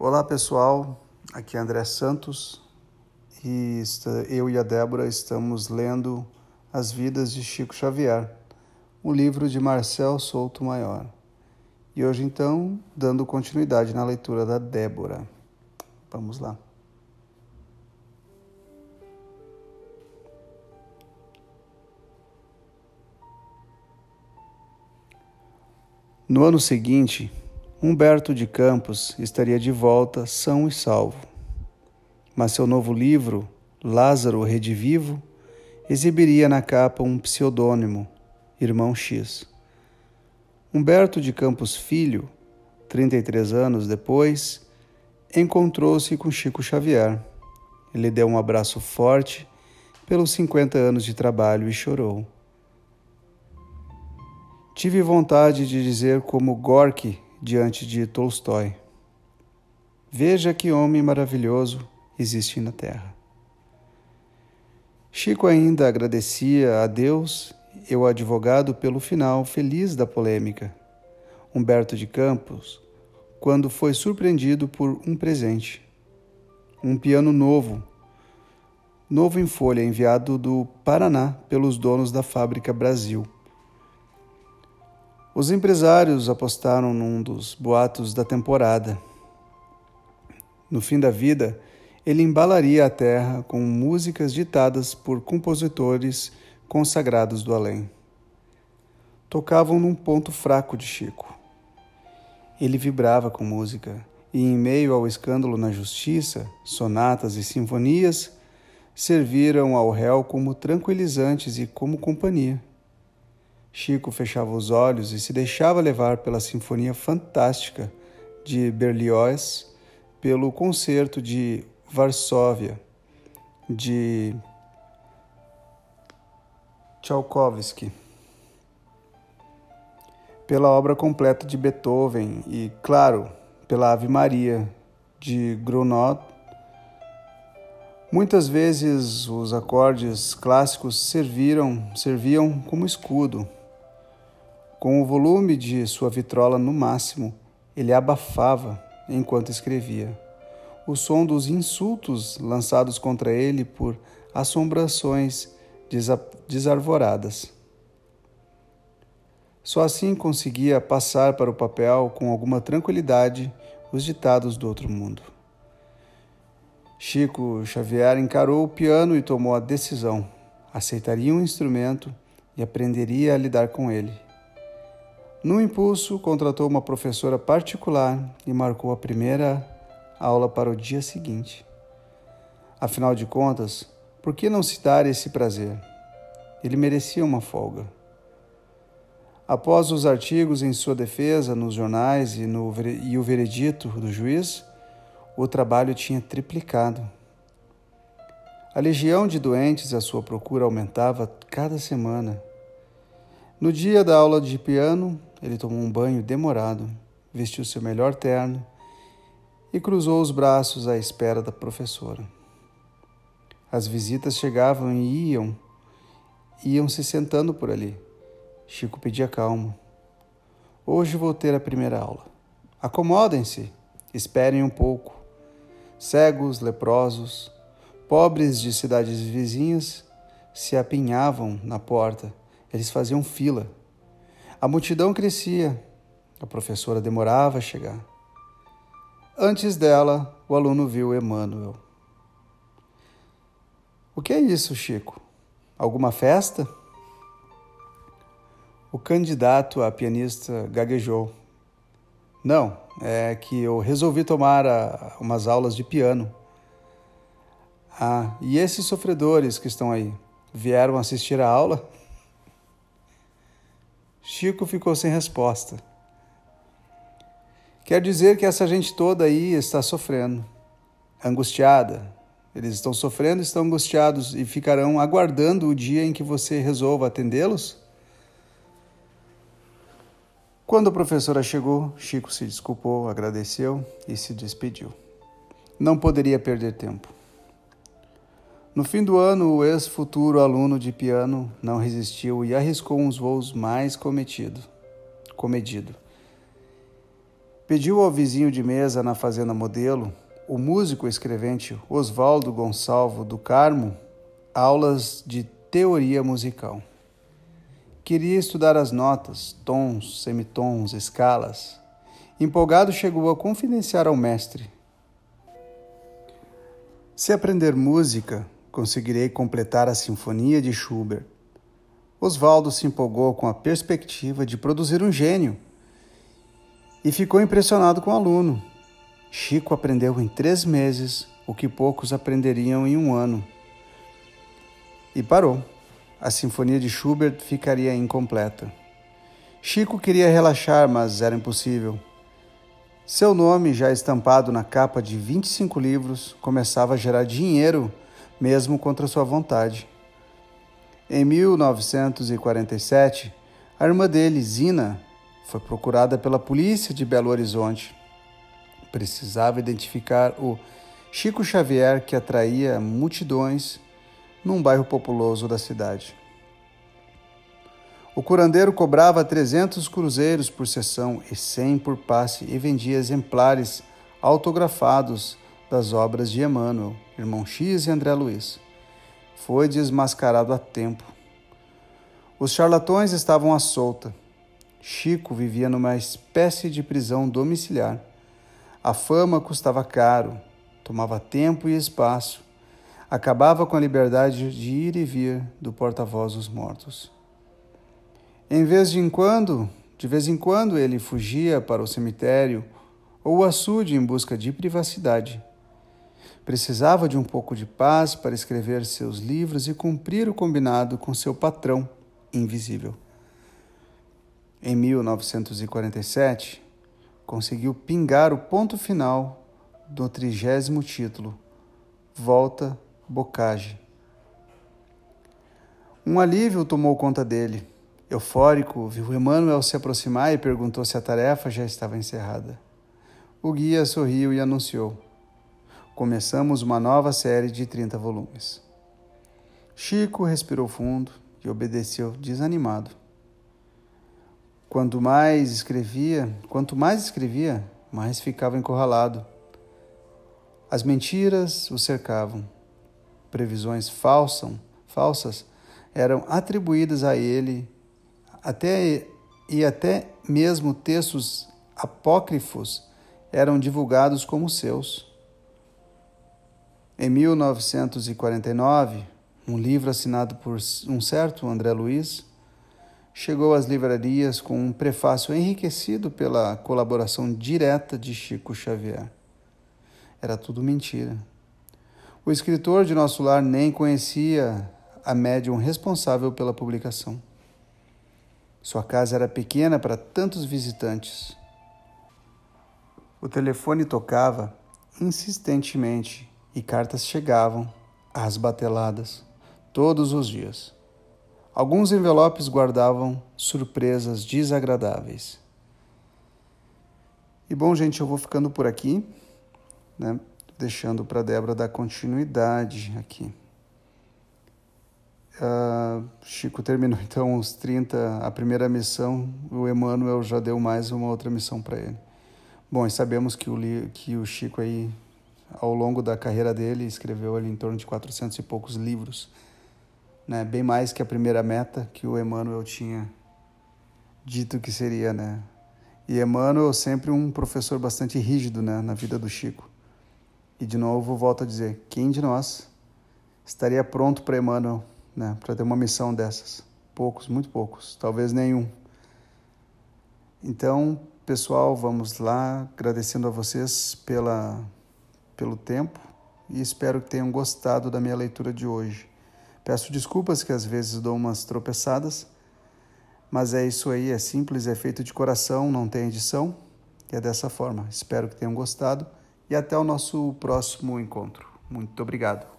Olá pessoal, aqui é André Santos e eu e a Débora estamos lendo As Vidas de Chico Xavier, o livro de Marcel Souto Maior. E hoje então, dando continuidade na leitura da Débora. Vamos lá. No ano seguinte, Humberto de Campos estaria de volta são e salvo. Mas seu novo livro, Lázaro Redivivo, exibiria na capa um pseudônimo, Irmão X. Humberto de Campos Filho, 33 anos depois, encontrou-se com Chico Xavier. Ele deu um abraço forte pelos 50 anos de trabalho e chorou. Tive vontade de dizer como Gorky diante de Tolstói. Veja que homem maravilhoso existe na Terra. Chico ainda agradecia a Deus e o advogado pelo final feliz da polêmica. Humberto de Campos, quando foi surpreendido por um presente. Um piano novo, novo em folha, enviado do Paraná pelos donos da fábrica Brasil. Os empresários apostaram num dos boatos da temporada. No fim da vida, ele embalaria a terra com músicas ditadas por compositores consagrados do além. Tocavam num ponto fraco de Chico. Ele vibrava com música, e em meio ao escândalo na justiça, sonatas e sinfonias serviram ao réu como tranquilizantes e como companhia. Chico fechava os olhos e se deixava levar pela sinfonia fantástica de Berlioz, pelo concerto de Varsóvia de Tchaikovsky, pela obra completa de Beethoven e, claro, pela Ave Maria de Gounod. Muitas vezes os acordes clássicos serviram, serviam como escudo com o volume de sua vitrola no máximo, ele abafava enquanto escrevia. O som dos insultos lançados contra ele por assombrações desarvoradas. Só assim conseguia passar para o papel com alguma tranquilidade os ditados do outro mundo. Chico Xavier encarou o piano e tomou a decisão: aceitaria um instrumento e aprenderia a lidar com ele. No impulso, contratou uma professora particular e marcou a primeira aula para o dia seguinte. Afinal de contas, por que não se dar esse prazer? Ele merecia uma folga. Após os artigos em sua defesa nos jornais e, no, e o veredito do juiz, o trabalho tinha triplicado. A legião de doentes à sua procura aumentava cada semana. No dia da aula de piano, ele tomou um banho demorado, vestiu seu melhor terno e cruzou os braços à espera da professora. As visitas chegavam e iam, iam se sentando por ali. Chico pedia calma. Hoje vou ter a primeira aula. Acomodem-se, esperem um pouco. Cegos, leprosos, pobres de cidades vizinhas se apinhavam na porta. Eles faziam fila a multidão crescia. A professora demorava a chegar. Antes dela, o aluno viu Emmanuel. O que é isso, Chico? Alguma festa? O candidato a pianista gaguejou. Não, é que eu resolvi tomar a, umas aulas de piano. Ah, e esses sofredores que estão aí vieram assistir a aula? Chico ficou sem resposta. Quer dizer que essa gente toda aí está sofrendo, angustiada. Eles estão sofrendo, estão angustiados e ficarão aguardando o dia em que você resolva atendê-los? Quando a professora chegou, Chico se desculpou, agradeceu e se despediu. Não poderia perder tempo. No fim do ano, o ex-futuro aluno de piano não resistiu e arriscou uns voos mais cometido, comedido. Pediu ao vizinho de mesa na fazenda modelo, o músico escrevente Oswaldo Gonçalvo do Carmo, aulas de teoria musical. Queria estudar as notas, tons, semitons, escalas. Empolgado, chegou a confidenciar ao mestre: Se aprender música, conseguirei completar a Sinfonia de Schubert. Oswaldo se empolgou com a perspectiva de produzir um gênio e ficou impressionado com o aluno. Chico aprendeu em três meses o que poucos aprenderiam em um ano. E parou. A Sinfonia de Schubert ficaria incompleta. Chico queria relaxar, mas era impossível. Seu nome, já estampado na capa de 25 livros, começava a gerar dinheiro, mesmo contra sua vontade. Em 1947, a irmã dele, Zina, foi procurada pela polícia de Belo Horizonte. Precisava identificar o Chico Xavier que atraía multidões num bairro populoso da cidade. O curandeiro cobrava 300 cruzeiros por sessão e 100 por passe e vendia exemplares autografados das obras de Emmanuel, Irmão X e André Luiz foi desmascarado a tempo. Os charlatões estavam à solta. Chico vivia numa espécie de prisão domiciliar. A fama custava caro, tomava tempo e espaço, acabava com a liberdade de ir e vir do porta-voz dos mortos. Em vez de quando, de vez em quando ele fugia para o cemitério ou o açude em busca de privacidade. Precisava de um pouco de paz para escrever seus livros e cumprir o combinado com seu patrão invisível. Em 1947, conseguiu pingar o ponto final do trigésimo título, Volta Bocage. Um alívio tomou conta dele. Eufórico, viu Emmanuel se aproximar e perguntou se a tarefa já estava encerrada. O guia sorriu e anunciou: começamos uma nova série de 30 volumes. Chico respirou fundo e obedeceu desanimado. Quanto mais escrevia, quanto mais escrevia, mais ficava encurralado. As mentiras o cercavam. Previsões falsam, falsas eram atribuídas a ele, até e até mesmo textos apócrifos eram divulgados como seus. Em 1949, um livro assinado por um certo André Luiz chegou às livrarias com um prefácio enriquecido pela colaboração direta de Chico Xavier. Era tudo mentira. O escritor de nosso lar nem conhecia a médium responsável pela publicação. Sua casa era pequena para tantos visitantes. O telefone tocava insistentemente e cartas chegavam, às bateladas, todos os dias. Alguns envelopes guardavam surpresas desagradáveis. E bom, gente, eu vou ficando por aqui, né? deixando para Débora dar continuidade aqui. Uh, Chico terminou então os 30, a primeira missão, o Emmanuel já deu mais uma outra missão para ele. Bom, e sabemos que o, que o Chico aí ao longo da carreira dele, escreveu ali em torno de 400 e poucos livros, né? bem mais que a primeira meta que o Emmanuel tinha dito que seria. Né? E Emmanuel sempre um professor bastante rígido né? na vida do Chico. E de novo volto a dizer, quem de nós estaria pronto para Emmanuel, né? para ter uma missão dessas? Poucos, muito poucos, talvez nenhum. Então, pessoal, vamos lá, agradecendo a vocês pela pelo tempo e espero que tenham gostado da minha leitura de hoje. Peço desculpas que às vezes dou umas tropeçadas, mas é isso aí, é simples, é feito de coração, não tem edição, e é dessa forma. Espero que tenham gostado e até o nosso próximo encontro. Muito obrigado.